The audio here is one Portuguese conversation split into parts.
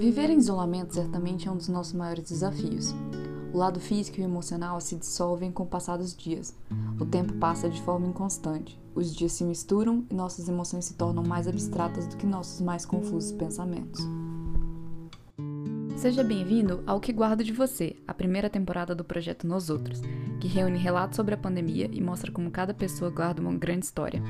Viver em isolamento certamente é um dos nossos maiores desafios. O lado físico e emocional se dissolvem com o passar dos dias. O tempo passa de forma inconstante. Os dias se misturam e nossas emoções se tornam mais abstratas do que nossos mais confusos pensamentos. Seja bem-vindo ao Que Guardo de Você, a primeira temporada do projeto Nos Outros, que reúne relatos sobre a pandemia e mostra como cada pessoa guarda uma grande história.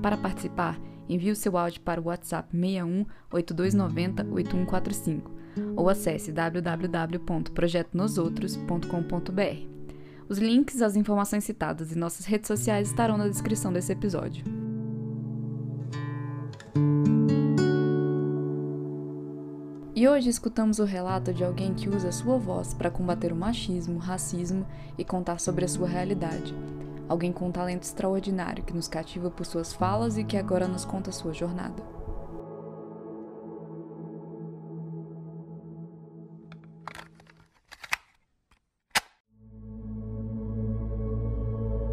Para participar, envie o seu áudio para o WhatsApp 61 8290 8145 ou acesse www.projetonosoutros.com.br. Os links às informações citadas em nossas redes sociais estarão na descrição desse episódio. E hoje escutamos o relato de alguém que usa sua voz para combater o machismo, racismo e contar sobre a sua realidade. Alguém com um talento extraordinário que nos cativa por suas falas e que agora nos conta sua jornada.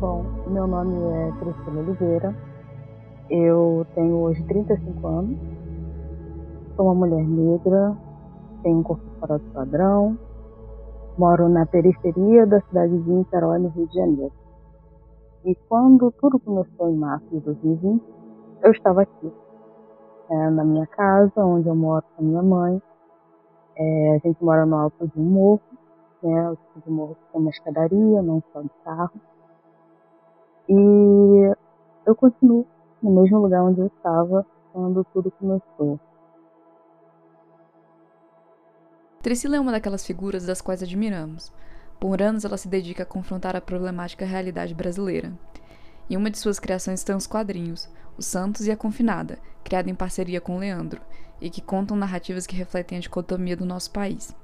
Bom, meu nome é Priscila Oliveira. Eu tenho hoje 35 anos Sou uma mulher negra, tenho um corpo fora do padrão, moro na periferia da cidade de Niterói, no Rio de Janeiro. E quando tudo começou em março de 2020, eu estava aqui, é, na minha casa, onde eu moro com a minha mãe. É, a gente mora no alto de um morro, né, o tipo de morro que tem uma escadaria, não só de carro. E eu continuo no mesmo lugar onde eu estava quando tudo começou. Trisila é uma daquelas figuras das quais admiramos. Por anos ela se dedica a confrontar a problemática realidade brasileira. Em uma de suas criações estão os quadrinhos, Os Santos e a Confinada, criada em parceria com Leandro, e que contam narrativas que refletem a dicotomia do nosso país.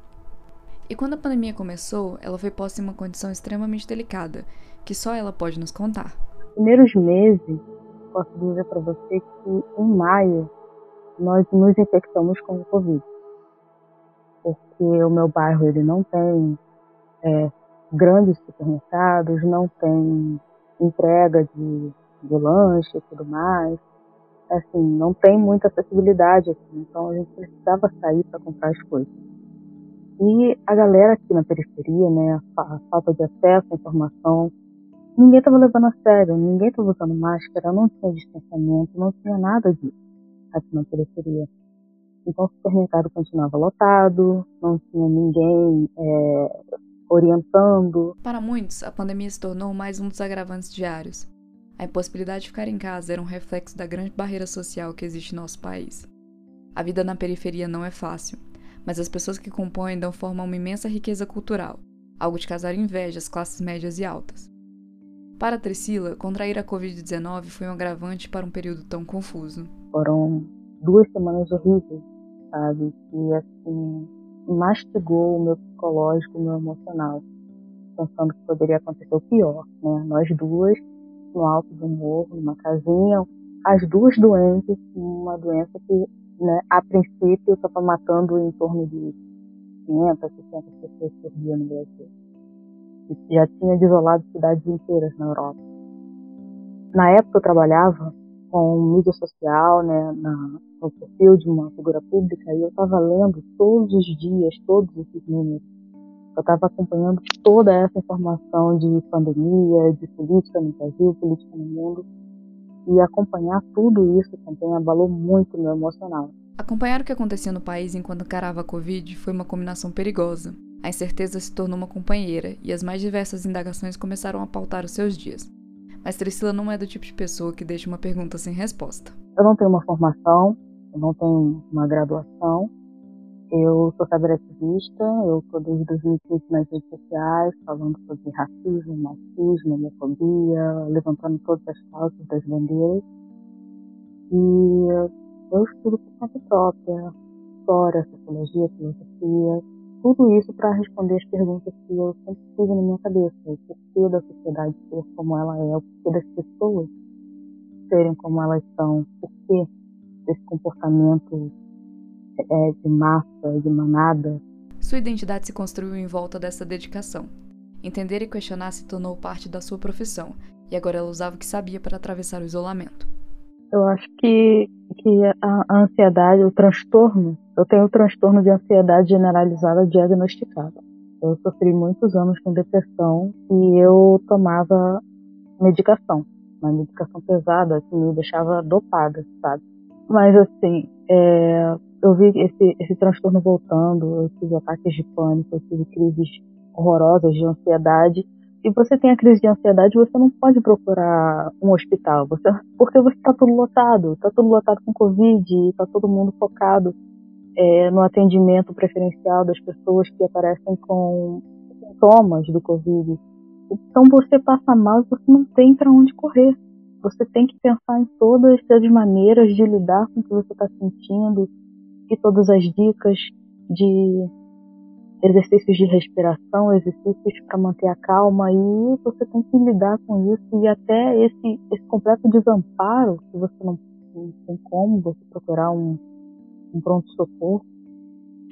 E quando a pandemia começou, ela foi posta em uma condição extremamente delicada, que só ela pode nos contar. Primeiros meses, posso dizer para você que em maio nós nos infectamos com o Covid porque o meu bairro ele não tem é, grandes supermercados, não tem entrega de, de lanche e tudo mais. Assim, não tem muita acessibilidade aqui, então a gente precisava sair para comprar as coisas. E a galera aqui na periferia, né, a, falta de acesso à informação, ninguém estava levando a sério, ninguém estava usando máscara, não tinha distanciamento, não tinha nada disso aqui na periferia. Então o supermercado continuava lotado, não tinha ninguém é, orientando. Para muitos, a pandemia se tornou mais um dos agravantes diários. A impossibilidade de ficar em casa era um reflexo da grande barreira social que existe em nosso país. A vida na periferia não é fácil, mas as pessoas que compõem dão forma a uma imensa riqueza cultural, algo de causar inveja às classes médias e altas. Para Trisila, contrair a Covid-19 foi um agravante para um período tão confuso. Foram duas semanas horríveis sabe? Que, assim, mastigou o meu psicológico, o meu emocional, pensando que poderia acontecer o pior, né? Nós duas, no alto do morro, numa casinha, as duas doentes, uma doença que, né, a princípio, estava matando em torno de 500, 600 pessoas por dia no Brasil. E já tinha desolado cidades inteiras na Europa. Na época eu trabalhava com mídia social, né, na, no perfil de uma figura pública, e eu estava lendo todos os dias, todos esses números. Eu estava acompanhando toda essa informação de pandemia, de política no Brasil, política no mundo, e acompanhar tudo isso também abalou muito meu emocional. Acompanhar o que acontecia no país enquanto encarava a Covid foi uma combinação perigosa. A incerteza se tornou uma companheira e as mais diversas indagações começaram a pautar os seus dias. Mas Priscila não é do tipo de pessoa que deixa uma pergunta sem resposta. Eu não tenho uma formação, eu não tenho uma graduação. Eu sou cyberativista, eu estou desde 2015 nas redes sociais, falando sobre racismo, machismo, homofobia, levantando todas as causas das bandeiras. E eu estudo por conta própria, história, sociologia, filosofia, tudo isso para responder as perguntas que eu sempre tive na minha cabeça. O porquê da sociedade ser como ela é, o porquê das pessoas serem como elas são, o porquê desse comportamento é, de massa, de manada. Sua identidade se construiu em volta dessa dedicação. Entender e questionar se tornou parte da sua profissão, e agora ela usava o que sabia para atravessar o isolamento. Eu acho que, que a, a ansiedade, o transtorno eu tenho transtorno de ansiedade generalizada diagnosticado. Eu sofri muitos anos com depressão e eu tomava medicação, uma medicação pesada que me deixava dopada, sabe? Mas assim, é, eu vi esse, esse transtorno voltando, eu tive ataques de pânico, eu tive crises horrorosas de ansiedade. Se você tem a crise de ansiedade, você não pode procurar um hospital, você, porque você está tudo lotado, está tudo lotado com Covid, está todo mundo focado é, no atendimento preferencial das pessoas que aparecem com sintomas do Covid. Então você passa mal você não tem para onde correr. Você tem que pensar em todas as maneiras de lidar com o que você está sentindo e todas as dicas de exercícios de respiração, exercícios para manter a calma e você tem que lidar com isso e até esse, esse completo desamparo que você não tem como você procurar um um pronto-socorro,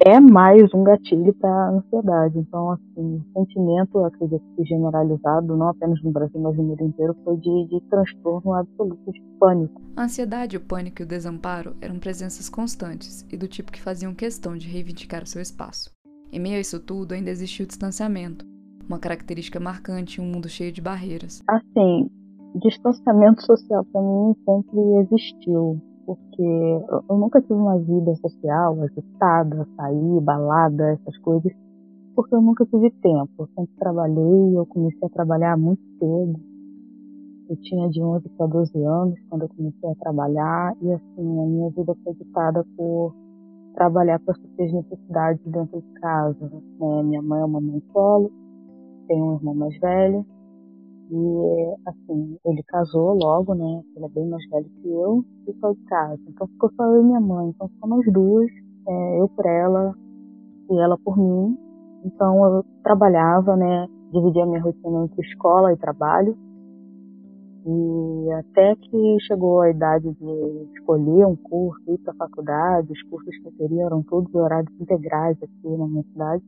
é mais um gatilho para a ansiedade. Então, assim, o sentimento, acredito que generalizado, não apenas no Brasil, mas no mundo inteiro, foi de, de transtorno absoluto de pânico. A ansiedade, o pânico e o desamparo eram presenças constantes e do tipo que faziam questão de reivindicar o seu espaço. Em meio a isso tudo, ainda existiu o distanciamento, uma característica marcante em um mundo cheio de barreiras. Assim, distanciamento social para mim sempre existiu porque eu nunca tive uma vida social agitada, sair, balada, essas coisas, porque eu nunca tive tempo. Eu sempre trabalhei, eu comecei a trabalhar muito cedo. Eu tinha de 11 para 12 anos quando eu comecei a trabalhar e assim, a minha vida foi ditada por trabalhar para suprir as necessidades dentro de casa. Né? Minha mãe é uma mãe solo, tem um irmão mais velho, e, assim, ele casou logo, né? Ele é bem mais velho que eu e foi de casa. Então ficou só eu e minha mãe. Então ficou nós duas, é, eu por ela e ela por mim. Então eu trabalhava, né? Dividia minha rotina entre escola e trabalho. E até que chegou a idade de escolher um curso, ir para a faculdade, os cursos que eu queria eram todos horários integrais aqui na minha cidade.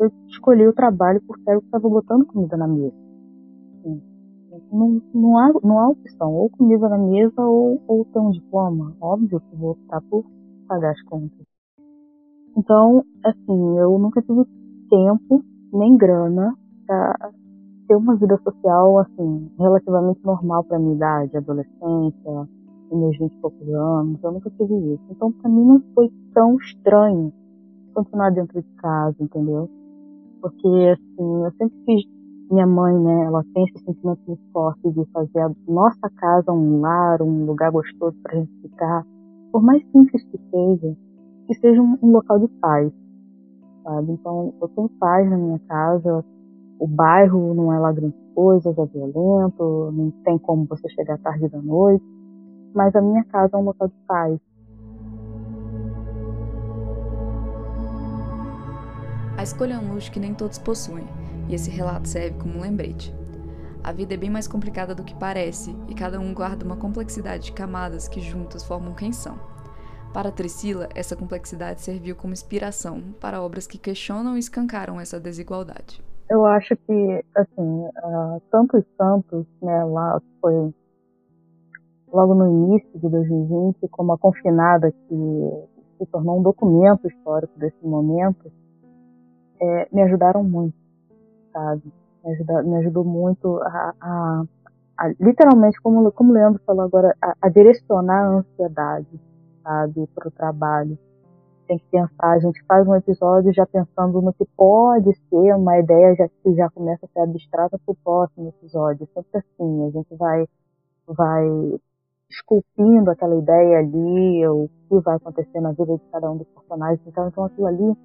Eu escolhi o trabalho porque que estava botando comida na mesa. Não, não, há, não há opção, ou comida na mesa ou, ou ter um diploma. Óbvio que vou optar por pagar as contas. Então, assim, eu nunca tive tempo nem grana para ter uma vida social, assim, relativamente normal para minha idade, adolescência, meus 20 e poucos anos. Eu nunca tive isso. Então, para mim não foi tão estranho continuar dentro de casa, entendeu? Porque, assim, eu sempre fiz minha mãe, né, ela tem esse sentimento muito forte de fazer a nossa casa um lar, um lugar gostoso para a gente ficar, por mais simples que seja, que seja um, um, local de paz, sabe? Então, eu tenho paz na minha casa, o bairro não é lá grande coisa, é violento, não tem como você chegar tarde da noite, mas a minha casa é um local de paz. A escolha é um luxo que nem todos possuem e esse relato serve como um lembrete. A vida é bem mais complicada do que parece, e cada um guarda uma complexidade de camadas que juntas formam quem são. Para Trisila, essa complexidade serviu como inspiração para obras que questionam e escancaram essa desigualdade. Eu acho que, assim, uh, Santos Santos, né, lá foi logo no início de 2020, como a Confinada, que se tornou um documento histórico desse momento, é, me ajudaram muito sabe? Me, me ajudou muito a, a, a, literalmente, como, como o Leandro falou agora, a, a direcionar a ansiedade, sabe, para o trabalho. Tem que pensar, a gente faz um episódio já pensando no que pode ser uma ideia já, que já começa a ser abstrata para o próximo episódio. Sempre assim, a gente vai, vai esculpindo aquela ideia ali, o que vai acontecer na vida de cada um dos personagens. Então, então aquilo ali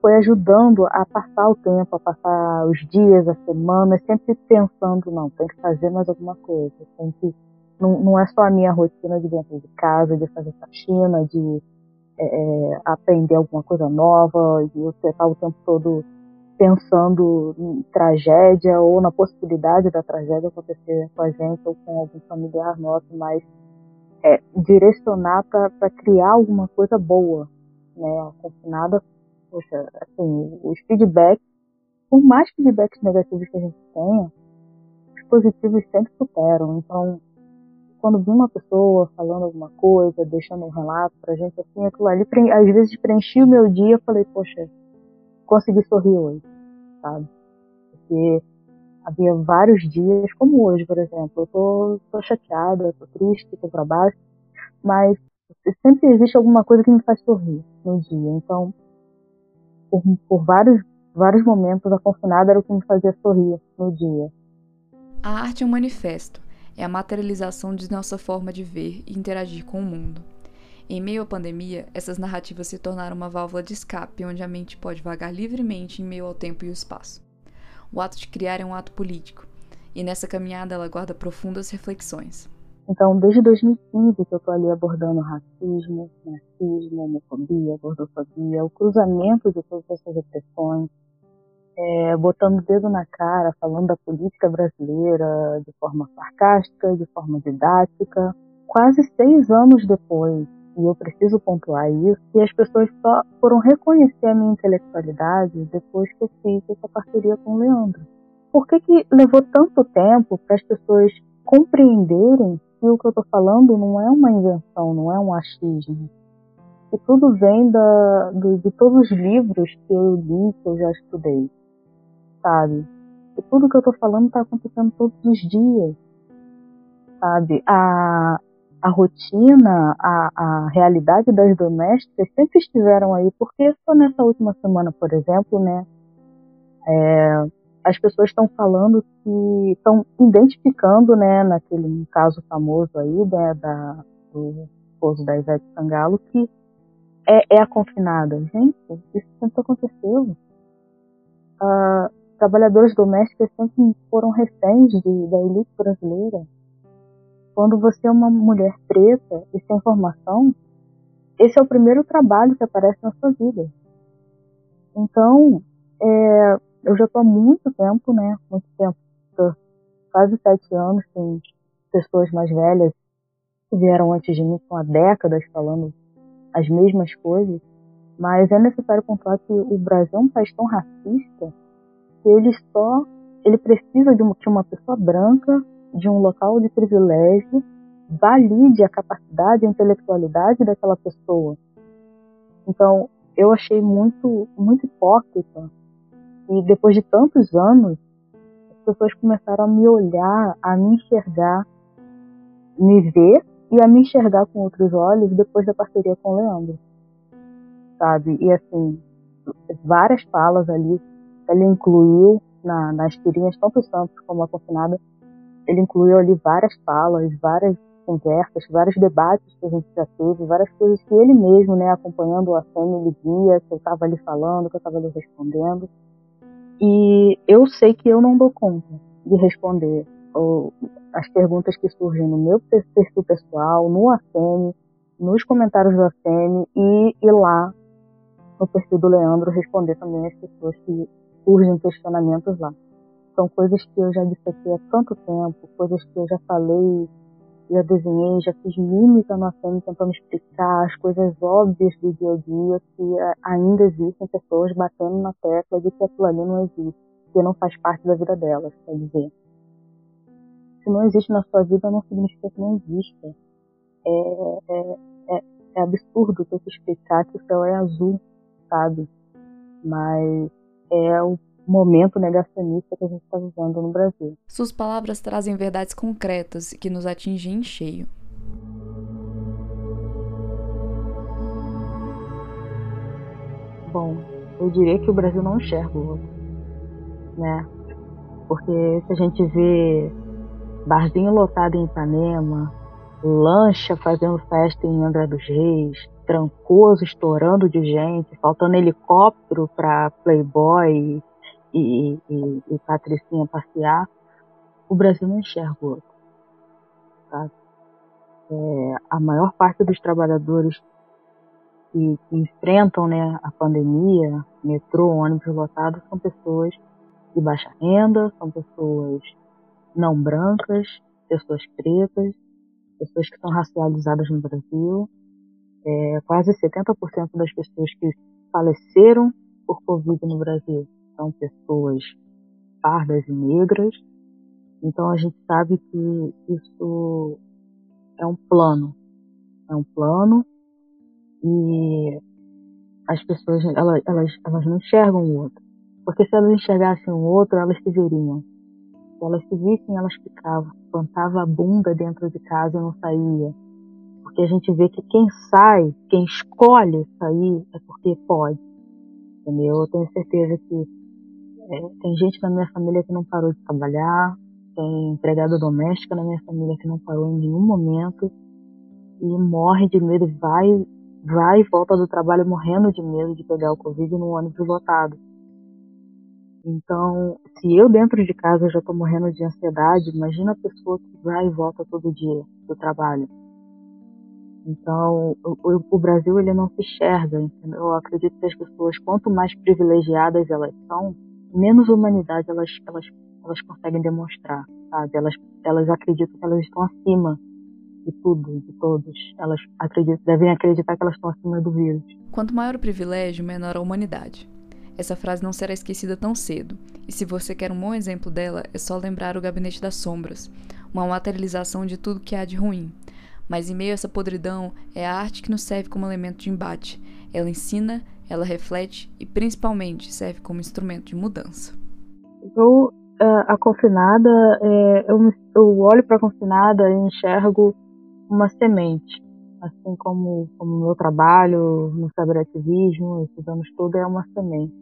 foi ajudando a passar o tempo, a passar os dias, as semanas, sempre pensando, não, tem que fazer mais alguma coisa, tem que não, não é só a minha rotina de dentro de casa, de fazer faxina, de é, é aprender alguma coisa nova, e eu estar o tempo todo pensando em tragédia ou na possibilidade da tragédia acontecer com a gente ou com algum familiar nosso, mas é, direcionar para criar alguma coisa boa, né? Confinada poxa, assim, os feedbacks, por mais feedbacks negativos que a gente tenha, os positivos sempre superam. Então, quando vi uma pessoa falando alguma coisa, deixando um relato pra gente, assim, aquilo ali, às vezes preenchia o meu dia, eu falei, poxa, consegui sorrir hoje, sabe? Porque havia vários dias, como hoje, por exemplo, eu tô, tô chateada, tô triste, tô pra baixo, mas sempre existe alguma coisa que me faz sorrir no dia. Então, por, por vários, vários momentos, a confinada era o que me fazia sorrir no dia. A arte é um manifesto, é a materialização de nossa forma de ver e interagir com o mundo. Em meio à pandemia, essas narrativas se tornaram uma válvula de escape onde a mente pode vagar livremente em meio ao tempo e o espaço. O ato de criar é um ato político, e nessa caminhada ela guarda profundas reflexões. Então, desde 2015 que eu estou ali abordando racismo, racismo, homofobia, gordofobia, o cruzamento de todas essas repressões, é, botando o dedo na cara, falando da política brasileira de forma sarcástica, de forma didática. Quase seis anos depois, e eu preciso pontuar isso, que as pessoas só foram reconhecer a minha intelectualidade depois que eu fiz essa parceria com o Leandro. Por que, que levou tanto tempo para as pessoas compreenderem que o que eu estou falando não é uma invenção, não é um achismo? Que tudo vem da, de todos os livros que eu li, que eu já estudei, sabe? E tudo que eu estou falando está acontecendo todos os dias, sabe? A, a rotina, a, a realidade das domésticas sempre estiveram aí, porque só nessa última semana, por exemplo, né, é, as pessoas estão falando que estão identificando, né, naquele caso famoso aí, né, da, do esposo da Ivete Sangalo, que é, é a confinada. Gente, isso sempre aconteceu. Uh, trabalhadoras domésticas sempre foram reféns de, da elite brasileira quando você é uma mulher preta e sem formação, esse é o primeiro trabalho que aparece na sua vida. Então, é, eu já estou há muito tempo, né? Muito tempo, quase sete anos, tem pessoas mais velhas que vieram antes de mim, com há décadas falando as mesmas coisas, mas é necessário pontuar que o Brasil é um país tão racista que ele só ele precisa de uma, que uma pessoa branca de um local de privilégio valide a capacidade e a intelectualidade daquela pessoa. Então, eu achei muito, muito hipócrita. E depois de tantos anos, as pessoas começaram a me olhar, a me enxergar, me ver e a me enxergar com outros olhos depois da parceria com o Leandro. Sabe? E assim, várias falas ali, ele incluiu na, nas tirinhas, tanto o Santos como a Confinada, ele incluiu ali várias falas, várias conversas, vários debates que a gente já teve, várias coisas que ele mesmo, né, acompanhando a cena, ele via, que eu estava ali falando, que eu estava ali respondendo. E eu sei que eu não dou conta de responder ou, as perguntas que surgem no meu perfil pessoal, no ACM, nos comentários do ACM e, e lá no perfil do Leandro responder também as pessoas que surgem questionamentos lá. São coisas que eu já disse aqui há tanto tempo, coisas que eu já falei, já desenhei, já fiz no ACM tentando explicar as coisas óbvias do dia a dia que é, ainda existem pessoas batendo na tecla de que aquilo ali não existe, que não faz parte da vida delas, quer dizer. Se não existe na sua vida, não significa que não exista. É, é, é, é absurdo ter que explicar que o céu é azul, sabe? Mas é o momento negacionista que a gente está vivendo no Brasil. Suas palavras trazem verdades concretas que nos atingem em cheio. Bom, eu diria que o Brasil não enxerga o outro, né? Porque se a gente vê barzinho lotado em Ipanema, lancha fazendo festa em Angra dos Reis, trancoso estourando de gente, faltando helicóptero para Playboy e, e, e Patricinha passear, o Brasil não enxerga o outro. Sabe? É, a maior parte dos trabalhadores que, que, enfrentam né, a pandemia, metrô, ônibus lotado, são pessoas de baixa renda, são pessoas não brancas, pessoas pretas, pessoas que são racializadas no Brasil. É, quase 70% das pessoas que faleceram por Covid no Brasil são pessoas pardas e negras. Então a gente sabe que isso é um plano. É um plano e as pessoas elas, elas, elas não enxergam o outro. Porque se elas enxergassem o outro, elas se veriam. Se elas se vissem, elas ficavam. Plantava a bunda dentro de casa e não saía. Porque a gente vê que quem sai, quem escolhe sair, é porque pode. Entendeu? Eu tenho certeza que é, tem gente na minha família que não parou de trabalhar, tem empregada doméstica na minha família que não parou em nenhum momento e morre de medo, vai, vai e volta do trabalho morrendo de medo de pegar o Covid no ônibus lotado. Então, se eu dentro de casa já estou morrendo de ansiedade, imagina a pessoa que vai e volta todo dia do trabalho. Então, o, o, Brasil ele não se enxerga, entendeu? Eu acredito que as pessoas, quanto mais privilegiadas elas são, menos humanidade elas, elas, elas conseguem demonstrar, sabe? Elas, elas acreditam que elas estão acima de tudo, de todos. Elas acreditam, devem acreditar que elas estão acima do vírus. Quanto maior o privilégio, menor a humanidade. Essa frase não será esquecida tão cedo, e se você quer um bom exemplo dela, é só lembrar o Gabinete das Sombras, uma materialização de tudo que há de ruim. Mas em meio a essa podridão, é a arte que nos serve como elemento de embate. Ela ensina, ela reflete e, principalmente, serve como instrumento de mudança. Eu, a confinada, é, eu, eu olho para a confinada e enxergo uma semente assim como o meu trabalho no cyberativismo, esses anos todos, é uma semente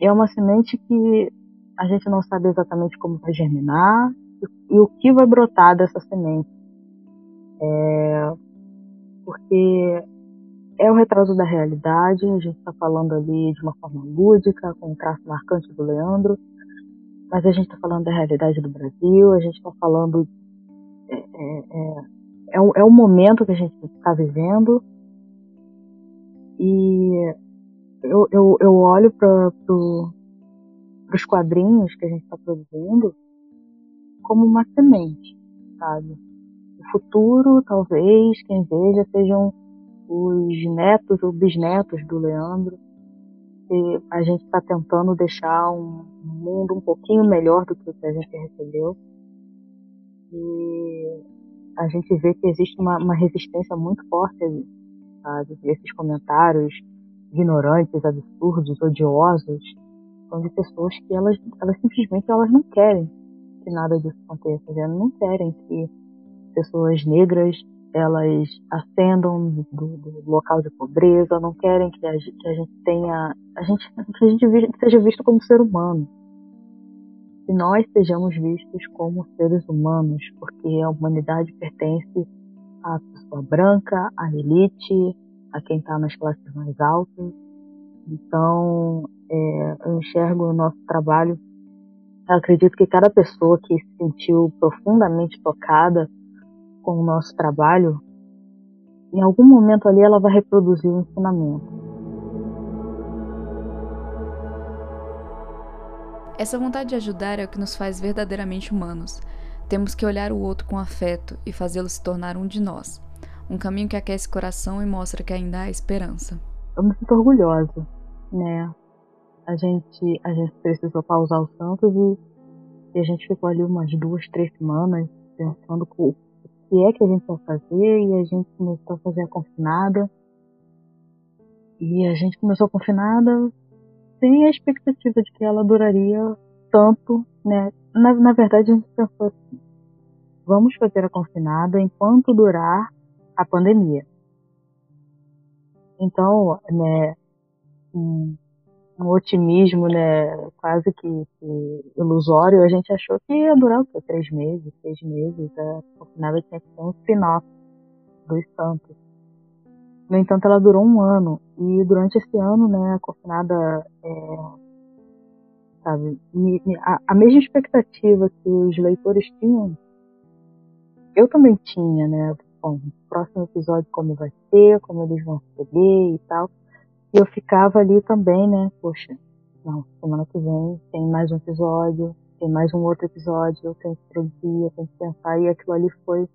é uma semente que a gente não sabe exatamente como vai germinar e, e o que vai brotar dessa semente. É o retrato da realidade, a gente está falando ali de uma forma lúdica, com um traço marcante do Leandro, mas a gente está falando da realidade do Brasil, a gente está falando. É, é, é, é, um, é um momento que a gente está vivendo e eu, eu, eu olho para pro, os quadrinhos que a gente está produzindo como uma semente, sabe? O futuro, talvez, quem veja, sejam os netos ou bisnetos do Leandro. E a gente está tentando deixar um mundo um pouquinho melhor do que o que a gente recebeu. E a gente vê que existe uma, uma resistência muito forte sabe? Esses comentários ignorantes, absurdos, odiosos, são de pessoas que elas, elas simplesmente elas não querem que nada disso aconteça, elas não querem que pessoas negras elas ascendam do, do, local de pobreza, não querem que a, que a gente tenha, a gente, que a gente seja visto como ser humano. Que nós sejamos vistos como seres humanos, porque a humanidade pertence à pessoa branca, à elite, a quem está nas classes mais altas. Então, é, eu enxergo o nosso trabalho. Eu acredito que cada pessoa que se sentiu profundamente tocada com o nosso trabalho, em algum momento ali ela vai reproduzir o ensinamento. Essa vontade de ajudar é o que nos faz verdadeiramente humanos. Temos que olhar o outro com afeto e fazê-lo se tornar um de nós um caminho que aquece o coração e mostra que ainda há esperança. Eu me sinto orgulhosa, né? A gente, a gente precisou pausar o Santos e, e a gente ficou ali umas duas, três semanas pensando o que é que a gente vai fazer e a gente começou a fazer a confinada. E a gente começou a confinada sem a expectativa de que ela duraria tanto, né? Na, na verdade, a gente pensou assim: vamos fazer a confinada enquanto durar a pandemia. Então, né, um, otimismo, né, quase que, que, ilusório, a gente achou que ia durar o quê? Três meses, seis meses, a confinada tinha que ser um spin-off dos Santos. No entanto, ela durou um ano, e durante esse ano, né, a confinada, é, sabe, a, a mesma expectativa que os leitores tinham, eu também tinha, né, bom, próximo episódio como vai ser, como eles vão receber e tal. E eu ficava ali também, né? Poxa, não, semana que vem tem mais um episódio, tem mais um outro episódio, eu tenho que produzir, eu tenho que pensar. E aquilo ali foi,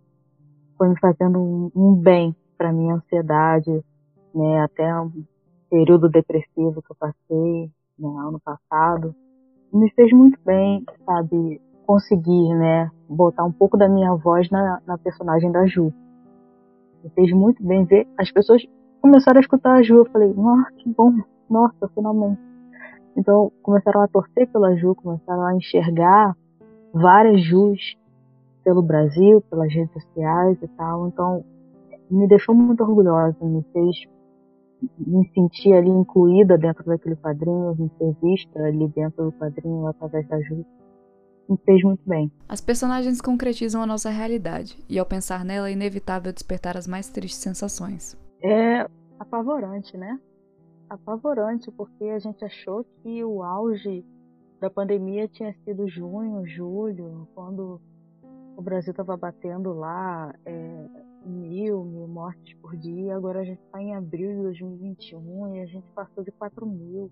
foi me fazendo um, um bem para minha ansiedade, né? Até um período depressivo que eu passei, né, ano passado. Me fez muito bem, sabe? conseguir, né, botar um pouco da minha voz na, na personagem da Ju. Me fez muito bem ver. As pessoas começaram a escutar a Ju. Eu falei, nossa, que bom, nossa, finalmente. Então começaram a torcer pela Ju, começaram a enxergar várias Jus pelo Brasil, pelas redes sociais e tal. Então me deixou muito orgulhosa, me fez me sentir ali incluída dentro daquele quadrinho, me ser vista ali dentro do quadrinho através da Ju me fez muito bem. As personagens concretizam a nossa realidade, e ao pensar nela é inevitável despertar as mais tristes sensações. É apavorante, né? Apavorante, porque a gente achou que o auge da pandemia tinha sido junho, julho, quando o Brasil estava batendo lá é, mil, mil mortes por dia. Agora a gente está em abril de 2021 e a gente passou de 4 mil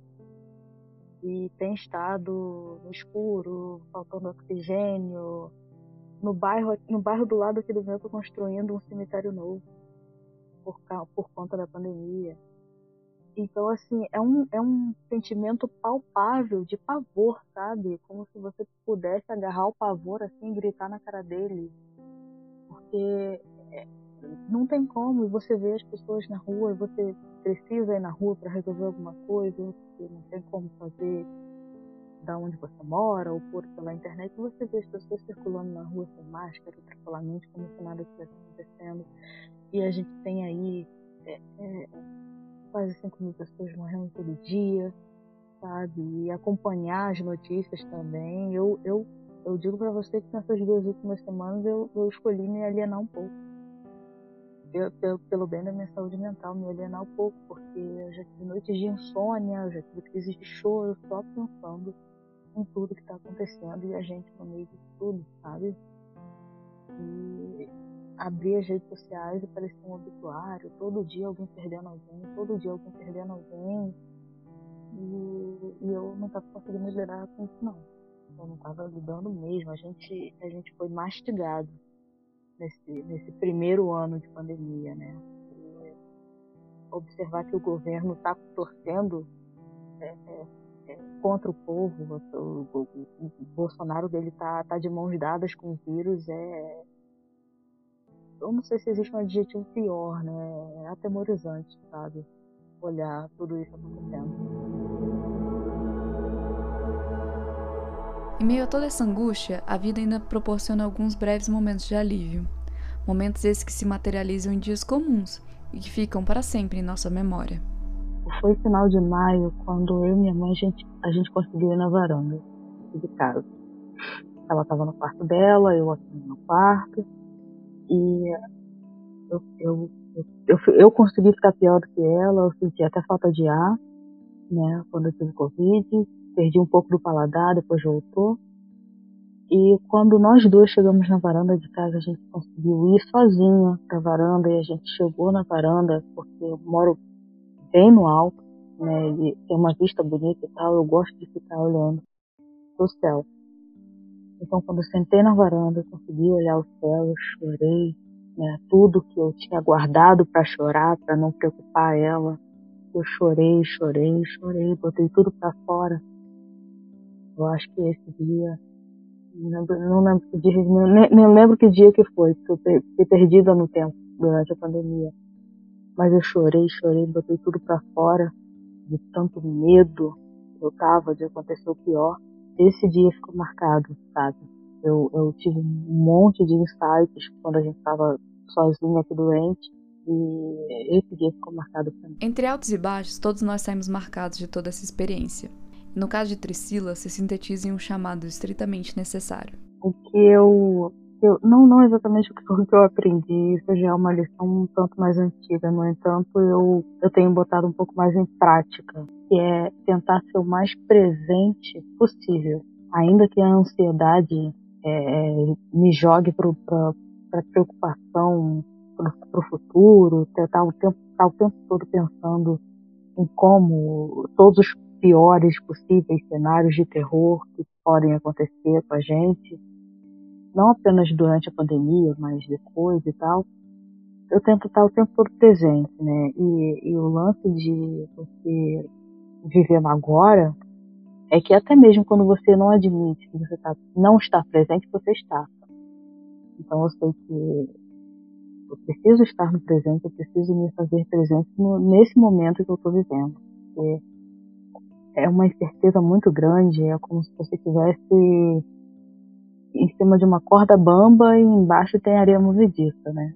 e tem estado no escuro, faltando oxigênio. No bairro, no bairro do lado aqui do meu, estou construindo um cemitério novo por, por conta da pandemia. Então, assim, é um, é um sentimento palpável de pavor, sabe? Como se você pudesse agarrar o pavor assim e gritar na cara dele. Porque é, não tem como, você vê as pessoas na rua e você precisa ir na rua para resolver alguma coisa, porque não tem como fazer da onde você mora ou por pela internet, você vê as pessoas circulando na rua sem máscara, tranquilamente, como se nada estivesse acontecendo. E a gente tem aí é, é, quase 5 mil pessoas morrendo todo dia, sabe? E acompanhar as notícias também. Eu, eu, eu digo para você que nessas duas últimas semanas eu, eu escolhi me alienar um pouco pelo, pelo bem da minha saúde mental, me alienar um pouco, porque eu já tive noites de insônia, eu já tive crises de choro, só pensando em tudo que está acontecendo e a gente no meio de tudo, sabe? E abrir as redes sociais e parecia um obituário, todo dia alguém perdendo alguém, todo dia alguém perdendo alguém. E, e eu não estava conseguindo lidar com isso não. Eu não estava lidando mesmo. A gente, a gente foi mastigado nesse, nesse primeiro ano de pandemia, né? E observar que o governo está torcendo é, é, é, contra o povo, o, o, o, o Bolsonaro dele tá, tá de mãos dadas com o vírus, é eu não sei se existe um adjetivo pior, né? É atemorizante, sabe? Olhar tudo isso acontecendo. Em meio a toda essa angústia, a vida ainda proporciona alguns breves momentos de alívio. Momentos esses que se materializam em dias comuns e que ficam para sempre em nossa memória. Foi final de maio quando eu e minha mãe a gente, a gente conseguiu ir na varanda de casa. Ela estava no quarto dela, eu aqui no meu quarto. E eu, eu, eu, eu, consegui ficar pior do que ela, eu senti até falta de ar, né, quando eu tive Covid perdi um pouco do paladar, depois voltou. E quando nós dois chegamos na varanda de casa, a gente conseguiu ir sozinha pra varanda e a gente chegou na varanda, porque eu moro bem no alto, né? E tem uma vista bonita e tal, eu gosto de ficar olhando pro céu. Então quando eu sentei na varanda, eu consegui olhar o céu, eu chorei, né? Tudo que eu tinha guardado para chorar, para não preocupar ela, eu chorei, chorei, chorei, botei tudo para fora eu acho que esse dia, não lembro, não lembro que dia, nem, nem lembro que dia que foi, que eu fiquei perdida no tempo durante a pandemia. Mas eu chorei, chorei, botei tudo para fora, de tanto medo que eu tava de acontecer o pior. Esse dia ficou marcado, sabe? Eu, eu tive um monte de insights quando a gente tava sozinha aqui doente. E esse dia ficou marcado pra mim. Entre altos e baixos, todos nós saímos marcados de toda essa experiência. No caso de Tricila, se sintetiza em um chamado estritamente necessário. O que eu, eu não, não exatamente o que eu aprendi, isso já é uma lição um tanto mais antiga, no entanto, eu, eu tenho botado um pouco mais em prática, que é tentar ser o mais presente possível. Ainda que a ansiedade é, me jogue para preocupação para o futuro, estar o, tempo, tá o tempo todo pensando em como todos os piores possíveis cenários de terror que podem acontecer com a gente, não apenas durante a pandemia, mas depois e tal, eu tento estar o tempo todo presente, né? E, e o lance de você viver agora é que até mesmo quando você não admite que você tá, não está presente, você está. Então eu sei que eu preciso estar no presente, eu preciso me fazer presente no, nesse momento que eu estou vivendo. Porque é uma incerteza muito grande, é como se você estivesse em cima de uma corda bamba e embaixo tem areia movediça, né?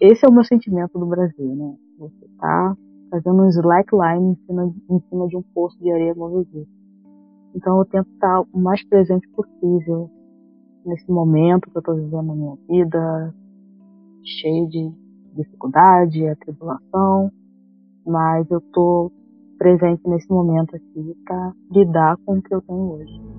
Esse é o meu sentimento do Brasil, né? Você está fazendo um slackline em cima, em cima de um poço de areia movediça. Então eu tento estar o mais presente possível nesse momento que eu estou vivendo na minha vida, cheio de dificuldade, atribulação, mas eu estou presente nesse momento aqui para lidar com o que eu tenho hoje.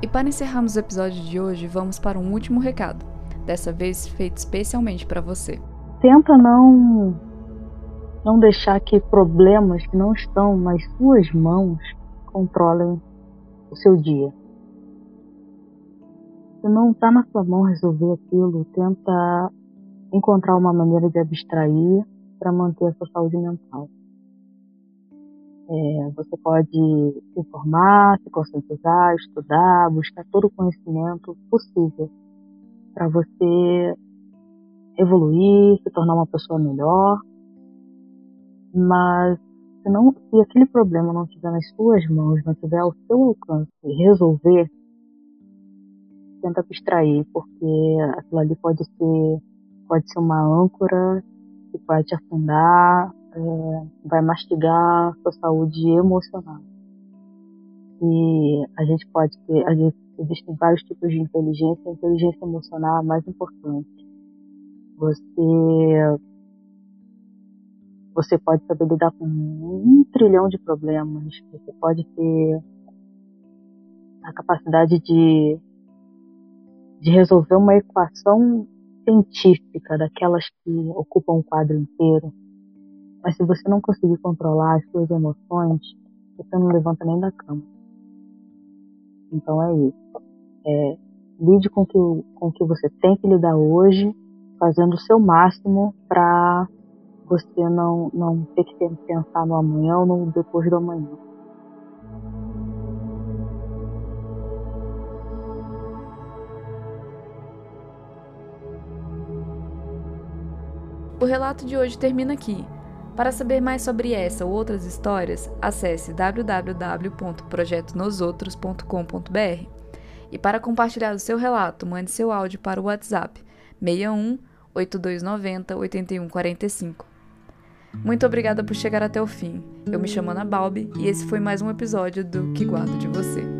E para encerrarmos o episódio de hoje, vamos para um último recado, dessa vez feito especialmente para você. Tenta não não deixar que problemas que não estão nas suas mãos controlem o seu dia. Se não está na sua mão resolver aquilo, tenta encontrar uma maneira de abstrair para manter a sua saúde mental. É, você pode se informar, se conscientizar, estudar, buscar todo o conhecimento possível para você evoluir, se tornar uma pessoa melhor. Mas se, não, se aquele problema não estiver nas suas mãos, não estiver ao seu alcance resolver, tenta abstrair, porque aquilo ali pode ser, pode ser uma âncora que vai te afundar, é, vai mastigar sua saúde emocional. E a gente pode ter, a gente, existem vários tipos de inteligência, a inteligência emocional é a mais importante. Você você pode saber lidar com um trilhão de problemas, você pode ter a capacidade de, de resolver uma equação científica daquelas que ocupam um quadro inteiro. Mas se você não conseguir controlar as suas emoções, você não levanta nem da cama. Então é isso. É, lide com que, o, com que você tem que lidar hoje, fazendo o seu máximo para você não, não ter que pensar no amanhã ou no depois do amanhã. O relato de hoje termina aqui. Para saber mais sobre essa ou outras histórias, acesse www.projetonosotros.com.br. E para compartilhar o seu relato, mande seu áudio para o WhatsApp 61 8290 8145. Muito obrigada por chegar até o fim. Eu me chamo Ana Balbi e esse foi mais um episódio do Que Guardo de Você.